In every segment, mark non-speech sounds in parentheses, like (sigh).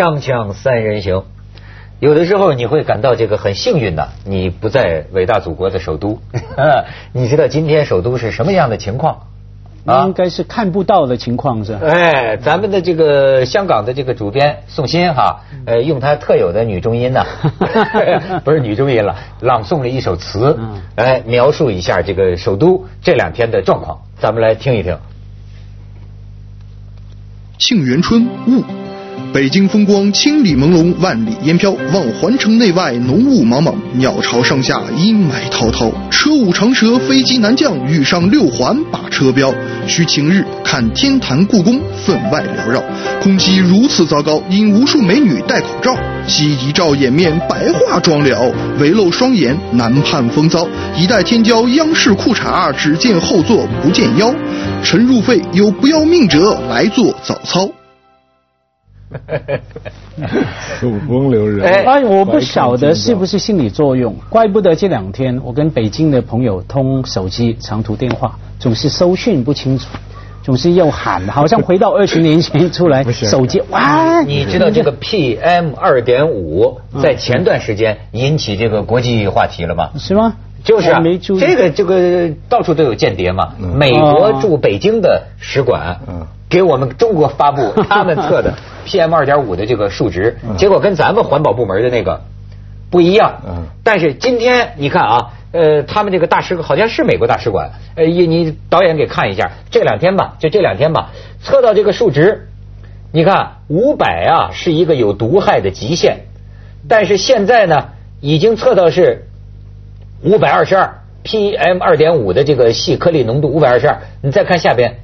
锵锵三人行，有的时候你会感到这个很幸运的，你不在伟大祖国的首都。(laughs) 你知道今天首都是什么样的情况？应该是看不到的情况是吧？哎，咱们的这个香港的这个主编宋鑫哈，呃，用他特有的女中音呢，(laughs) 不是女中音了，朗诵了一首词，来，描述一下这个首都这两天的状况，咱们来听一听。沁园春雾，北京风光千里朦胧，万里烟飘，望环城内外浓雾茫茫，鸟巢上下阴霾滔滔，车舞长蛇，飞机南降，遇上六环把车标。需晴日看天坛故宫，分外缭绕。空气如此糟糕，引无数美女戴口罩。惜一照掩面，白化妆了，唯露双眼，难判风骚。一代天骄，央视裤衩，只见后座不见腰。晨入肺，有不要命者来做早操。(laughs) 土风流人。哎，我不晓得是不是心理作用，怪不得这两天我跟北京的朋友通手机长途电话，总是收讯不清楚，总是又喊，好像回到二十年前出来 (laughs) 手机哇！你知道这个 PM 二点五在前段时间引起这个国际话题了吧？是吗？就是啊，这个这个到处都有间谍嘛。美国驻北京的使馆给我们中国发布 (laughs) 他们测的 (laughs) PM 二点五的这个数值，结果跟咱们环保部门的那个不一样。但是今天你看啊，呃，他们这个大使好像是美国大使馆，呃，你你导演给看一下，这两天吧，就这两天吧，测到这个数值，你看五百啊是一个有毒害的极限，但是现在呢已经测到是。五百二十二 PM 二点五的这个细颗粒浓度五百二十二，你再看下边，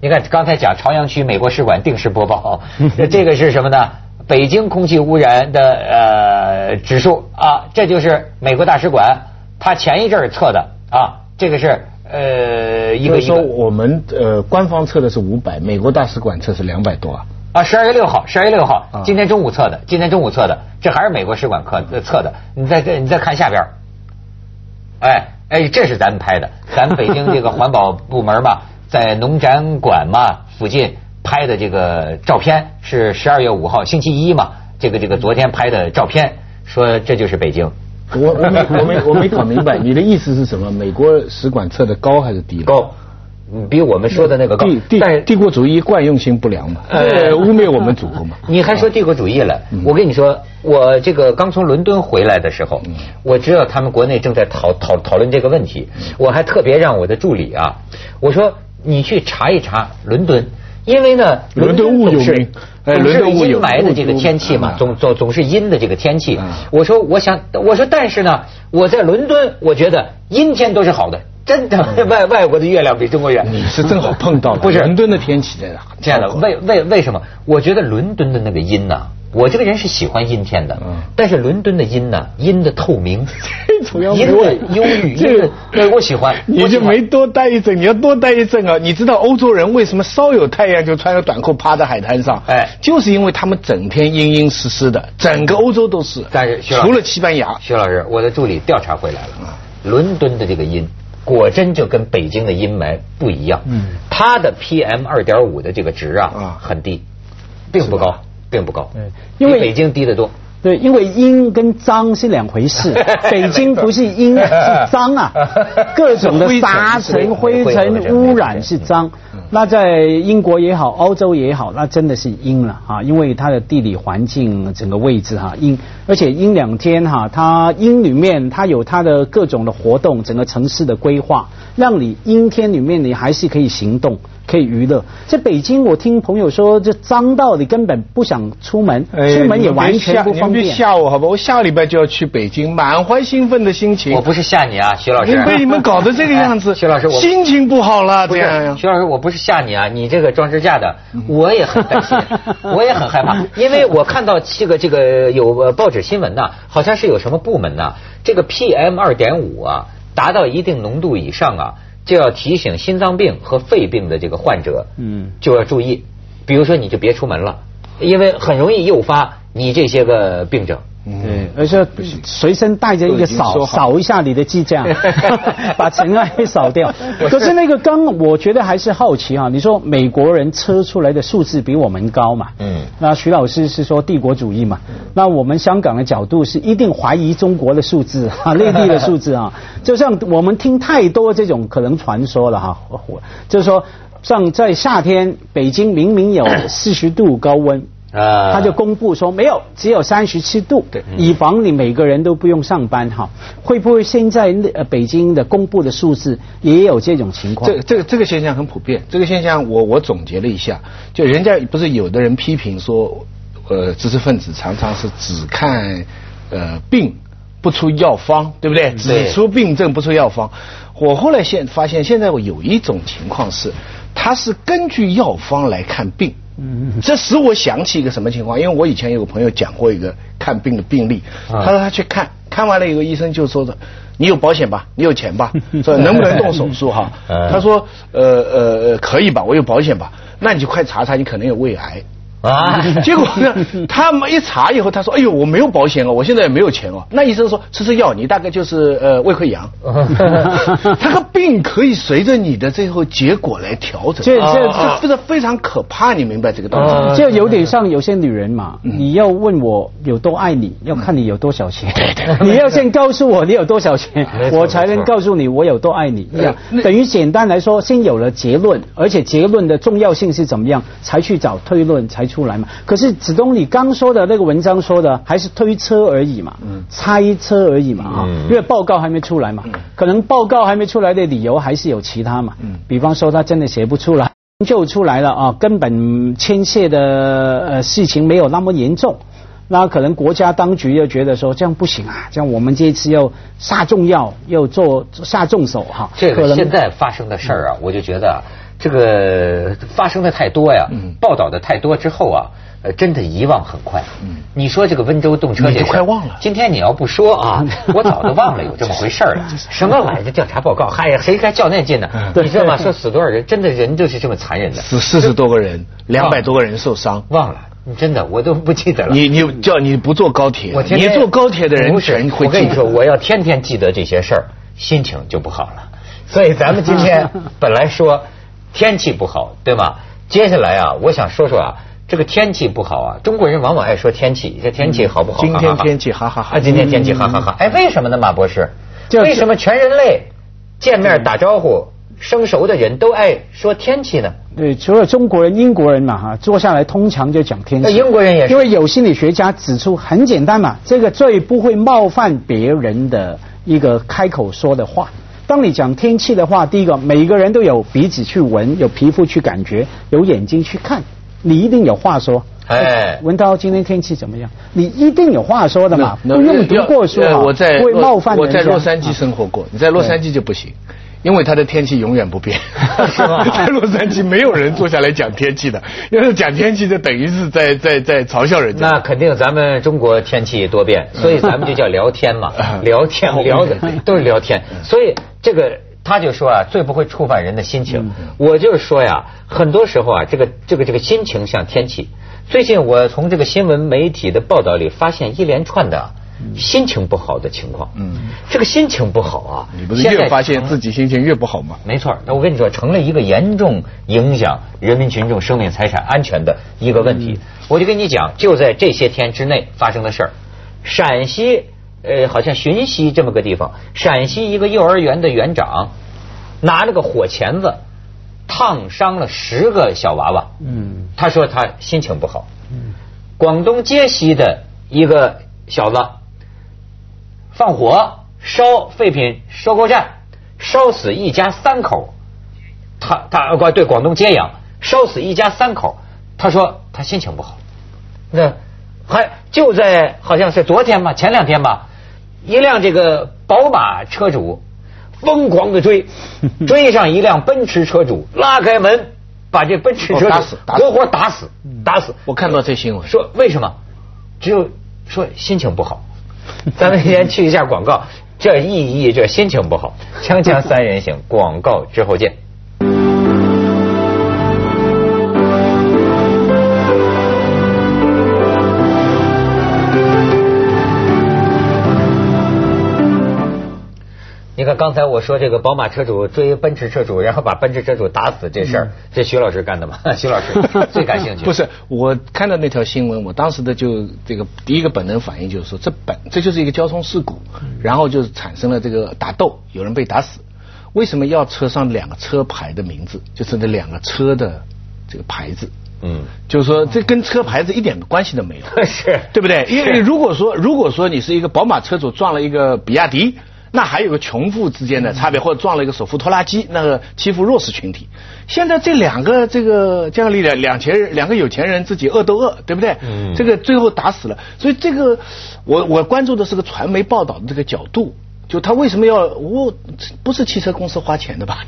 你看刚才讲朝阳区美国使馆定时播报，(laughs) 这个是什么呢？北京空气污染的呃指数啊，这就是美国大使馆他前一阵儿测的啊，这个是呃一个说我们呃官方测的是五百，美国大使馆测是两百多啊。啊，十二月六号，十二月六号，今天中午测的，今天中午测的，这还是美国使馆测测的。你再再，你再看下边。哎哎，这是咱们拍的，咱们北京这个环保部门嘛，在农展馆嘛附近拍的这个照片是十二月五号星期一嘛，这个这个昨天拍的照片，说这就是北京。我我没我没我没搞明白，你的意思是什么？美国使馆测的高还是低？高。比我们说的那个高，但是帝国主义惯用性不良嘛，呃，污蔑我们祖国嘛。(laughs) 你还说帝国主义了？我跟你说，我这个刚从伦敦回来的时候，我知道他们国内正在讨讨讨论这个问题，我还特别让我的助理啊，我说你去查一查伦敦，因为呢，伦敦雾有名，总是阴霾的这个天气嘛，总总总是阴的这个天气。我说，我想，我说，但是呢，我在伦敦，我觉得阴天都是好的。真的，外外国的月亮比中国圆。你是正好碰到了不是伦敦的天气在哪？这样的，为为为什么？我觉得伦敦的那个阴呢，我这个人是喜欢阴天的。嗯。但是伦敦的阴呢，阴的透明，(laughs) 阴的忧郁，阴的，对我喜欢。你就没多待一阵，你要多待一阵啊！你知道欧洲人为什么稍有太阳就穿个短裤趴在海滩上？哎，就是因为他们整天阴阴湿湿的，整个欧洲都是。但是，除了西班牙，徐老师，我的助理调查回来了，伦敦的这个阴。果真就跟北京的阴霾不一样，嗯，它的 PM 二点五的这个值啊很低，并不高，并不高，嗯因为北京低得多。对，因为阴跟脏是两回事，(laughs) 北京不是阴是脏啊，(laughs) 各种的沙尘、灰尘污染是脏。那在英国也好，欧洲也好，那真的是阴了啊，因为它的地理环境整个位置哈阴，而且阴两天哈，它阴里面它有它的各种的活动，整个城市的规划，让你阴天里面你还是可以行动。可以娱乐，在北京，我听朋友说，这脏到你根本不想出门，出门也完全不方便。吓我好吧，我下个礼拜就要去北京，满怀兴奋的心情。我不是吓你啊，徐老师。被你们搞得这个样子，徐老师，我心情不好了。这样，徐老师，我不是吓你啊，你这个装支架的，我也很担心，(laughs) 我也很害怕，因为我看到这个这个有报纸新闻呐，好像是有什么部门呐，这个 PM 二点五啊，达到一定浓度以上啊。就要提醒心脏病和肺病的这个患者，嗯，就要注意，比如说你就别出门了，因为很容易诱发你这些个病症。对，而且随身带着一个扫扫一下你的机架，(laughs) (laughs) 把尘埃扫掉。(laughs) 可是那个刚，我觉得还是好奇啊。你说美国人车出来的数字比我们高嘛？嗯。那徐老师是说帝国主义嘛？那我们香港的角度是一定怀疑中国的数字啊，内地的数字啊。就像我们听太多这种可能传说了哈，就是说像在夏天，北京明明有四十度高温。啊，他就公布说没有，只有三十七度，对，以防你每个人都不用上班哈。会不会现在呃北京的公布的数字也有这种情况？这这个这个现象很普遍。这个现象我我总结了一下，就人家不是有的人批评说，呃，知识分子常常是只看呃病不出药方，对不对？只出病症不出药方。我后来现发现，现在我有一种情况是，他是根据药方来看病。嗯，这使我想起一个什么情况？因为我以前有个朋友讲过一个看病的病例，他说他去看看完了以后，医生就说的，你有保险吧？你有钱吧？(laughs) 说能不能动手术哈？他说呃呃可以吧？我有保险吧？那你就快查查，你可能有胃癌。啊！(laughs) 结果呢，他们一查以后，他说：“哎呦，我没有保险哦，我现在也没有钱哦。”那医生说：“吃吃药，你大概就是呃胃溃疡。(laughs) ”他个病可以随着你的最后结果来调整。这这这不是非常可怕？你明白这个道理？就有点像有些女人嘛，你要问我有多爱你，要看你有多少钱。(laughs) 你要先告诉我你有多少钱，我才能告诉你我有多爱你。一样，等于简单来说，先有了结论，而且结论的重要性是怎么样，才去找推论才。出来嘛？可是子东，你刚说的那个文章说的还是推车而已嘛，嗯猜车而已嘛，哈，因为报告还没出来嘛，可能报告还没出来的理由还是有其他嘛，嗯比方说他真的写不出来，就出来了啊，根本牵涉的呃事情没有那么严重，那可能国家当局又觉得说这样不行啊，这样我们这次要下重药，要做下重手哈。这个现在发生的事儿啊，我就觉得。这个发生的太多呀，报道的太多之后啊，呃，真的遗忘很快。你说这个温州动车也快忘了。今天你要不说啊，(laughs) 我早都忘了有这么回事了。(laughs) 什么玩意儿？调查报告？嗨呀，谁该较那劲呢？你知道吗？(laughs) 说死多少人？真的人就是这么残忍的。死四十多个人，两百多个人受伤。忘了，真的我都不记得了。你你叫你不坐高铁，你坐高铁的人不是。我跟你说，我要天天记得这些事儿，心情就不好了。所以咱们今天本来说。天气不好，对吗？接下来啊，我想说说啊，这个天气不好啊，中国人往往爱说天气，这天气好不好？今天天气哈哈哈。今天天气哈哈哈。哎，为什么呢，马博士？为什么全人类见面打招呼、生熟的人都爱说天气呢？对，除了中国人、英国人嘛，哈，坐下来通常就讲天气。英国人也是。因为有心理学家指出，很简单嘛，这个最不会冒犯别人的一个开口说的话。当你讲天气的话，第一个，每个人都有鼻子去闻，有皮肤去感觉，有眼睛去看，你一定有话说。哎，文涛今天天气怎么样？你一定有话说的嘛，不用读过书啊，不会冒犯我在洛杉矶生活过，你在洛杉矶就不行。因为它的天气永远不变？(laughs) (laughs) 在洛杉矶没有人坐下来讲天气的，要是讲天气，就等于是在在在嘲笑人家。那肯定，咱们中国天气多变，所以咱们就叫聊天嘛，(laughs) 聊天聊的都是聊天。所以这个他就说啊，最不会触犯人的心情。我就是说呀，很多时候啊，这个这个这个心情像天气。最近我从这个新闻媒体的报道里发现一连串的。心情不好的情况，嗯，这个心情不好啊，你不是越发现自己心情越不好吗？没错，那我跟你说，成了一个严重影响人民群众生命财产安全的一个问题。我就跟你讲，就在这些天之内发生的事儿，陕西呃，好像寻西这么个地方，陕西一个幼儿园的园长拿了个火钳子烫伤了十个小娃娃，嗯，他说他心情不好。嗯，广东揭西的一个小子。放火烧废品收购站，烧死一家三口。他他对广东揭阳烧死一家三口，他说他心情不好。那还就在好像是昨天吧，前两天吧，一辆这个宝马车主疯狂的追，(laughs) 追上一辆奔驰车主，拉开门把这奔驰车主活活打死，打死。我看到这新闻，说为什么？只有说心情不好。(laughs) 咱们先去一下广告，这意义这心情不好。锵锵三人行，广告之后见。刚才我说这个宝马车主追奔驰车主，然后把奔驰车主打死这事儿，这徐老师干的吗？(laughs) 徐老师最感兴趣。不是，我看到那条新闻，我当时的就这个第一个本能反应就是说，这本这就是一个交通事故，然后就产生了这个打斗，有人被打死。为什么要车上两个车牌的名字？就是那两个车的这个牌子。嗯，就是说这跟车牌子一点关系都没有，(laughs) 是对不对？因为如果说如果说你是一个宝马车主撞了一个比亚迪，那还有个穷富之间的差别，或者撞了一个首富拖拉机，那个欺负弱势群体。现在这两个这个这样力量，两钱人两个有钱人自己恶斗恶，对不对？嗯，这个最后打死了，所以这个我我关注的是个传媒报道的这个角度。就他为什么要我不是汽车公司花钱的吧？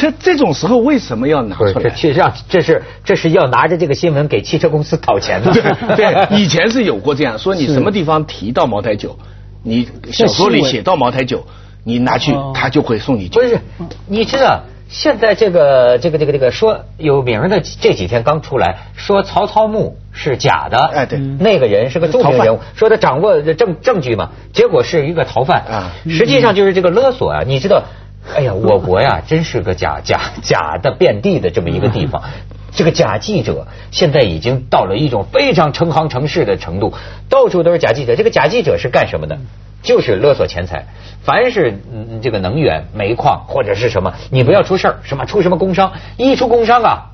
这 (laughs) 这种时候为什么要拿出来？实上这是这是要拿着这个新闻给汽车公司讨钱的。对，以前是有过这样说，你什么地方提到茅台酒，你小说里写到茅台酒，你拿去他就会送你。不是，你知道。现在这个这个这个这个说有名的这几天刚出来说曹操墓是假的，哎对，那个人是个著名人物，说他掌握证证据嘛，结果是一个逃犯。啊，实际上就是这个勒索啊，你知道，哎呀，我国呀真是个假假假的遍地的这么一个地方，这个假记者现在已经到了一种非常成行成市的程度，到处都是假记者，这个假记者是干什么的？就是勒索钱财，凡是嗯这个能源、煤矿或者是什么，你不要出事儿，什么出什么工伤，一出工伤啊，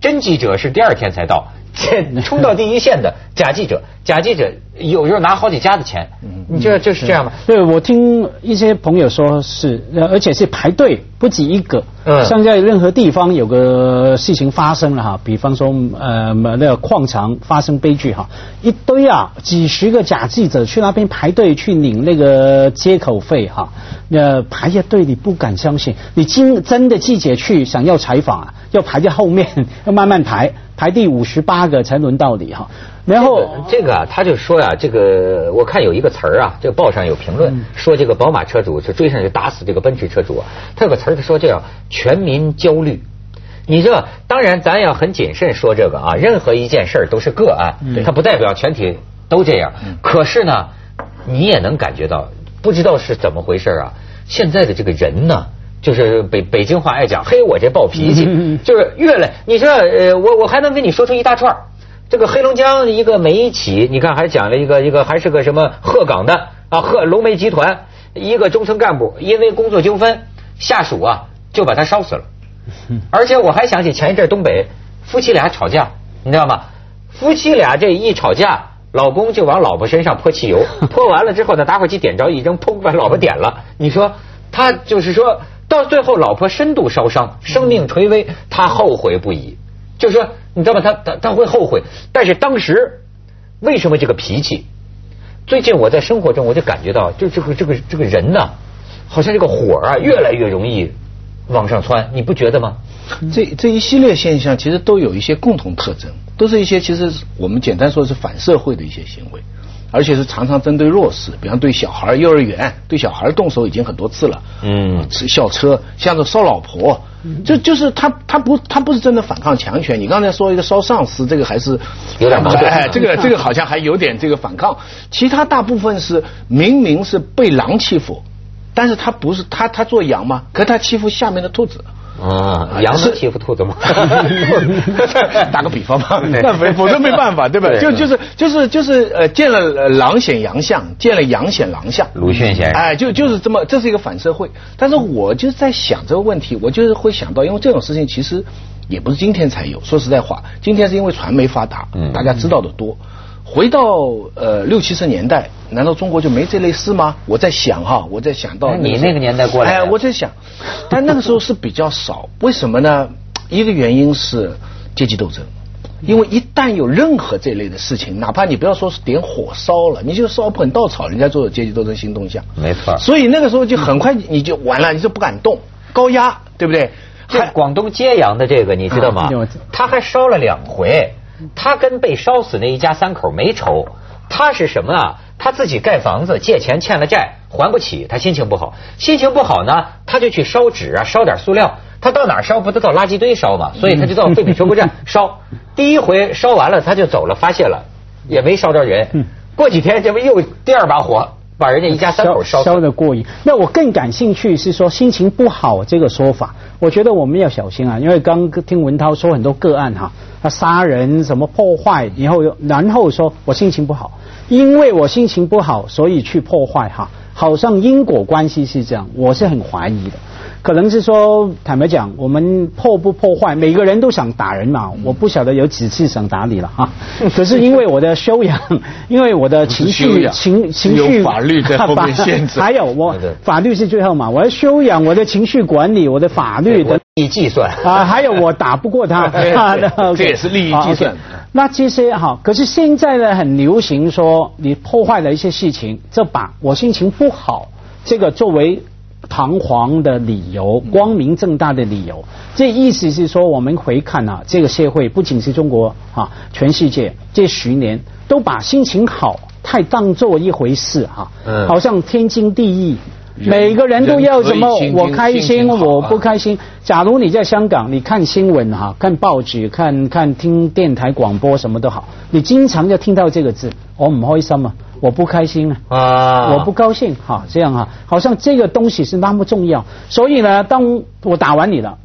真记者是第二天才到。这冲到第一线的假记者，(laughs) 假记者有时候拿好几家的钱，你觉得就是这样吗？对，我听一些朋友说是，而且是排队不止一个。嗯，像在任何地方有个事情发生了哈，比方说呃那个矿场发生悲剧哈，一堆啊几十个假记者去那边排队去领那个接口费哈，那排着队你不敢相信，你真真的记者去想要采访啊，要排在后面，(laughs) 要慢慢排。排第五十八个才轮到你哈，然后这个啊，他就说呀，这个我看有一个词儿啊，这个报上有评论说这个宝马车主是追上去打死这个奔驰车主啊，他有个词儿他说这样全民焦虑，你这当然咱要很谨慎说这个啊，任何一件事都是个案，它不代表全体都这样，可是呢，你也能感觉到不知道是怎么回事啊，现在的这个人呢。就是北北京话爱讲，嘿，我这暴脾气，就是越来，你说呃，我我还能跟你说出一大串这个黑龙江一个煤企，你看还讲了一个一个还是个什么鹤岗的啊鹤龙煤集团一个中层干部，因为工作纠纷，下属啊就把他烧死了。而且我还想起前一阵东北夫妻俩吵架，你知道吗？夫妻俩这一吵架，老公就往老婆身上泼汽油，泼完了之后呢，打火机点着一扔，砰把老婆点了。你说他就是说。到最后，老婆深度烧伤，生命垂危，他后悔不已。就是说你知道吗？他他他会后悔。但是当时为什么这个脾气？最近我在生活中我就感觉到，就这个这个这个人呢，好像这个火啊越来越容易往上窜，你不觉得吗？这这一系列现象其实都有一些共同特征，都是一些其实我们简单说是反社会的一些行为。而且是常常针对弱势，比方对小孩幼儿园对小孩动手已经很多次了。嗯，校车，像是烧老婆，就就是他他不他不是真的反抗强权。你刚才说一个烧上司，这个还是有点矛盾。哎，这个这个好像还有点这个反抗。其他大部分是明明是被狼欺负，但是他不是他他做羊吗？可他欺负下面的兔子。啊，羊是欺负兔子吗？(laughs) 打个比方吧，(laughs) 那没 (laughs) 否则没办法，对吧？就就是就是就是呃，见了狼显羊相，见了羊显狼相。鲁迅先生，哎，就就是这么，这是一个反社会。但是我就在想这个问题，我就是会想到，因为这种事情其实也不是今天才有。说实在话，今天是因为传媒发达，大家知道的多。回到呃六七十年代，难道中国就没这类事吗？我在想哈，我在想到你那个年代过来，哎，我在想，但那个时候是比较少，为什么呢？一个原因是阶级斗争，因为一旦有任何这类的事情，哪怕你不要说是点火烧了，你就烧盆稻草，人家做阶级斗争新动向，没错。所以那个时候就很快你就完了，你就不敢动，高压，对不对？这广东揭阳的这个你知道吗？他还烧了两回。他跟被烧死那一家三口没仇，他是什么啊？他自己盖房子借钱欠了债还不起，他心情不好，心情不好呢，他就去烧纸啊，烧点塑料。他到哪烧不都到垃圾堆烧嘛？所以他就到废品收购站烧。第一回烧完了他就走了，发泄了，也没烧着人。过几天这不又第二把火把人家一家三口烧烧的过瘾。那我更感兴趣是说心情不好这个说法，我觉得我们要小心啊，因为刚听文涛说很多个案哈，他杀人什么破坏然后，然后说我心情不好，因为我心情不好，所以去破坏哈，好像因果关系是这样，我是很怀疑的。可能是说，坦白讲，我们破不破坏，每个人都想打人嘛。我不晓得有几次想打你了哈。(laughs) 可是因为我的修养，因为我的情绪情情绪法律在 (laughs) 后面限制。还有我法律是最后嘛，我要修养我的情绪管理，我的法律的利益计算啊，还有我打不过他，(laughs) 这也是利益计算。那这些哈，可是现在呢，很流行说你破坏了一些事情，这把我心情不好，这个作为。堂皇的理由，光明正大的理由，这意思是说，我们回看啊，这个社会不仅是中国啊，全世界这十年都把心情好太当做一回事哈，好像天经地义。每个人都要什么？我开心，我不开心。假如你在香港，你看新闻哈，看报纸，看看听电台广播，什么都好，你经常就听到这个字，我唔开心啊，我不开心啊，我不高兴哈，这样哈，好像这个东西是那么重要。所以呢，当我打完你了，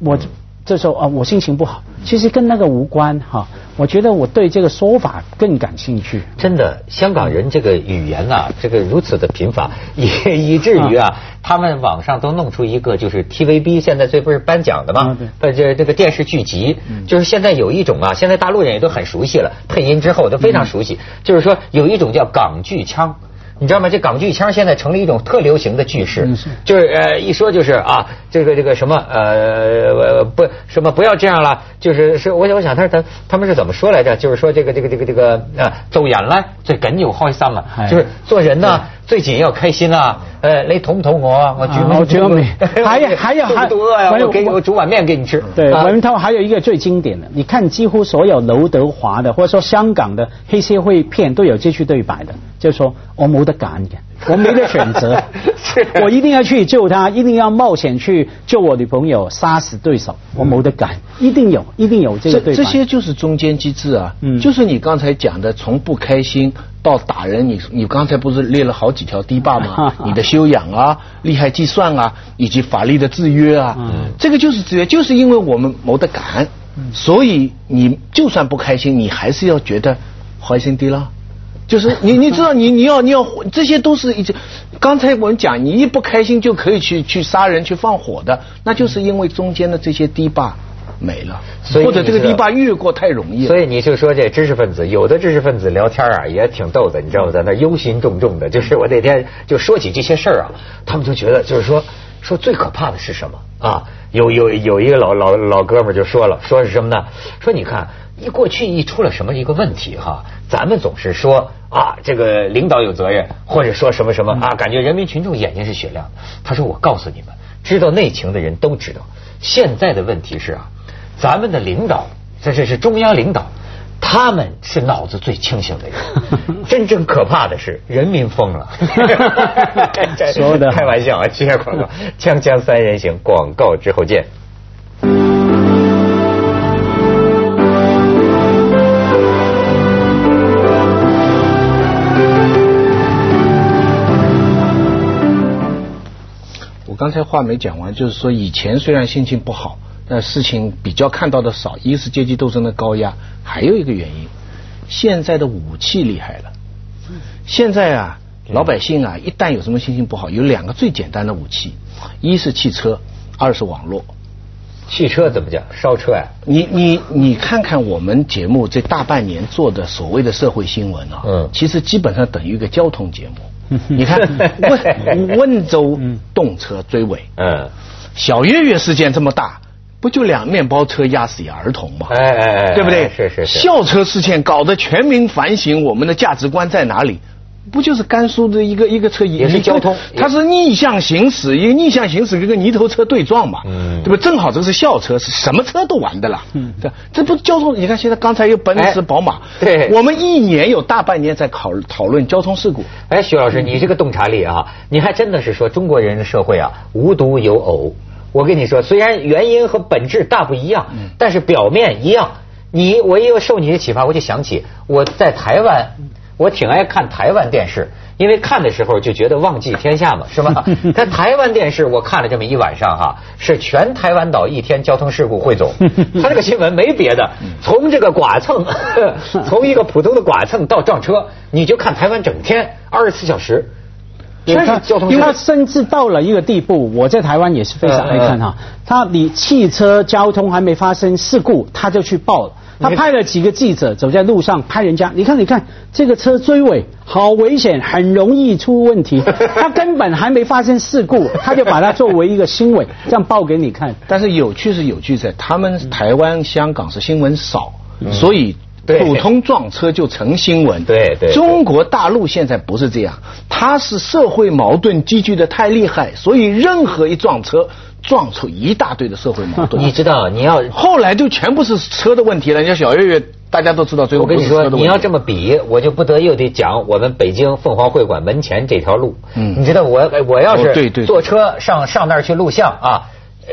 我。这时候啊，我心情不好，其实跟那个无关哈。我觉得我对这个说法更感兴趣。真的，香港人这个语言啊，这个如此的贫乏，(laughs) 以以至于啊，他们网上都弄出一个就是 TVB，现在这不是颁奖的吗？呃，这这个电视剧集，就是现在有一种啊，现在大陆人也都很熟悉了，配音之后都非常熟悉，就是说有一种叫港剧腔。你知道吗？这港剧腔现在成了一种特流行的句式，就是呃一说就是啊，这个这个什么呃不什么不要这样了，就是是我我想他他他们是怎么说来着？就是说这个这个这个这个啊走眼了最紧要开心嘛，就是做人呢最紧要开心啊。呃，你同不同我？我煮面，(laughs) 还有还有 (laughs) 还我给我煮碗面给你吃。对，文涛还有一个最经典的，你看几乎所有刘德华的或者说香港的黑社会片都有这句对白的，就说我没得揀嘅，(laughs) 我没得选择，我一定要去救他，一定要冒险去救我女朋友，杀死对手，我没得揀，一定有，一定有这个。这些就是中间机制啊，嗯就是你刚才讲的，从不开心。到打人，你你刚才不是列了好几条堤坝吗？(laughs) 你的修养啊，厉害计算啊，以及法律的制约啊，嗯这个就是制约，就是因为我们没得敢，所以你就算不开心，你还是要觉得怀心的啦。就是你你知道你你要你要这些都是一直，刚才我们讲，你一不开心就可以去去杀人去放火的，那就是因为中间的这些堤坝。没了，或者这个堤坝越过太容易。所以你就说这知识分子，有的知识分子聊天啊也挺逗的，你知道吗？在那忧心忡忡的。就是我那天就说起这些事儿啊，他们就觉得就是说说最可怕的是什么啊？有有有一个老老老哥们就说了，说是什么呢？说你看一过去一出了什么一个问题哈，咱们总是说啊这个领导有责任，或者说什么什么啊，感觉人民群众眼睛是雪亮的。他说我告诉你们，知道内情的人都知道，现在的问题是啊。咱们的领导，这这是中央领导，他们是脑子最清醒的人。(laughs) 真正可怕的是人民疯了。说 (laughs) 的开玩笑啊，接下广告，锵锵三人行，广告之后见。我刚才话没讲完，就是说以前虽然心情不好。那事情比较看到的少，一是阶级斗争的高压，还有一个原因，现在的武器厉害了。现在啊，老百姓啊，一旦有什么心情不好，有两个最简单的武器，一是汽车，二是网络。汽车怎么讲？烧车呀？你你你看看我们节目这大半年做的所谓的社会新闻啊，嗯，其实基本上等于一个交通节目。(laughs) 你看温温州动车追尾，嗯，小月月事件这么大。不就两面包车压死一儿童吗？哎哎哎，对不对？是是是。校车事件搞得全民反省，我们的价值观在哪里？不就是甘肃的一个一个车也是交通，它是逆向行驶，一个逆向行驶跟个泥头车对撞嘛？嗯，对吧？正好这是校车，是什么车都完的了。嗯，这这不交通？你看现在刚才又奔驰、宝马，(laughs) 对，我们一年有大半年在考讨论交通事故。哎，徐老师，你这个洞察力啊，你还真的是说中国人的社会啊，无独有偶。我跟你说，虽然原因和本质大不一样，但是表面一样。你我也有受你的启发，我就想起我在台湾，我挺爱看台湾电视。因为看的时候就觉得忘记天下嘛，是吧？(laughs) 在台湾电视我看了这么一晚上哈，是全台湾岛一天交通事故汇总。(laughs) 他这个新闻没别的，从这个剐蹭，(laughs) 从一个普通的剐蹭到撞车，你就看台湾整天二十四小时。全是交通，因为他甚至到了一个地步，我在台湾也是非常爱看哈。他你汽车交通还没发生事故，他就去报了。他派了几个记者走在路上拍人家，你看你看这个车追尾好危险，很容易出问题。(laughs) 他根本还没发生事故，他就把它作为一个新闻这样报给你看。但是有趣是有趣在，他们台湾、香港是新闻少，所以。普通撞车就成新闻。对对。中国大陆现在不是这样，它是社会矛盾积聚的太厉害，所以任何一撞车，撞出一大堆的社会矛盾。你知道，你要后来就全部是车的问题了。你像小月月，大家都知道，最后我跟你说，你要这么比，我就不得又得讲我们北京凤凰会馆门前这条路。嗯。你知道我我要是坐车上上那儿去录像啊，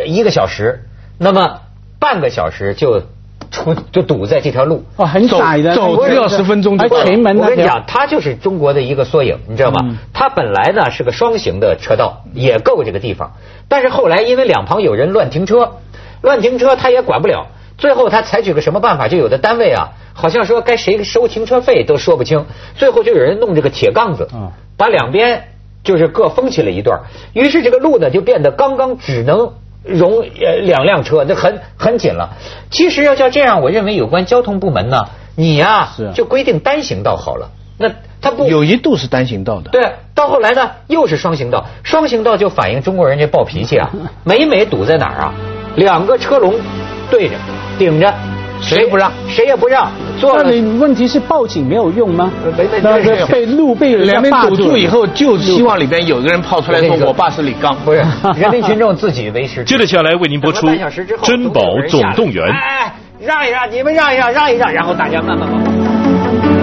一个小时，那么半个小时就。出就堵在这条路，哦，很窄的，走只要十分钟就到。我跟你讲，它就是中国的一个缩影，你知道吗？它本来呢是个双行的车道，也够这个地方。但是后来因为两旁有人乱停车，乱停车他也管不了。最后他采取个什么办法？就有的单位啊，好像说该谁收停车费都说不清。最后就有人弄这个铁杠子，把两边就是各封起了一段。于是这个路呢就变得刚刚只能。容呃两辆车，那很很紧了。其实要叫这样，我认为有关交通部门呢，你呀就规定单行道好了。那他不有一度是单行道的。对，到后来呢又是双行道，双行道就反映中国人这暴脾气啊，(laughs) 每每堵在哪儿啊，两个车龙对着顶着。谁也不让，谁也不让。那你问题是报警没有用吗？没没没被路被两边堵住以后，就希望里边有一个人跑出来说：“我爸是李刚。”不是，(laughs) 人民群众自己维持。接着下来为您播出《珍宝总动员》。哎，让一让，你们让一让，让一让，然后大家慢慢跑。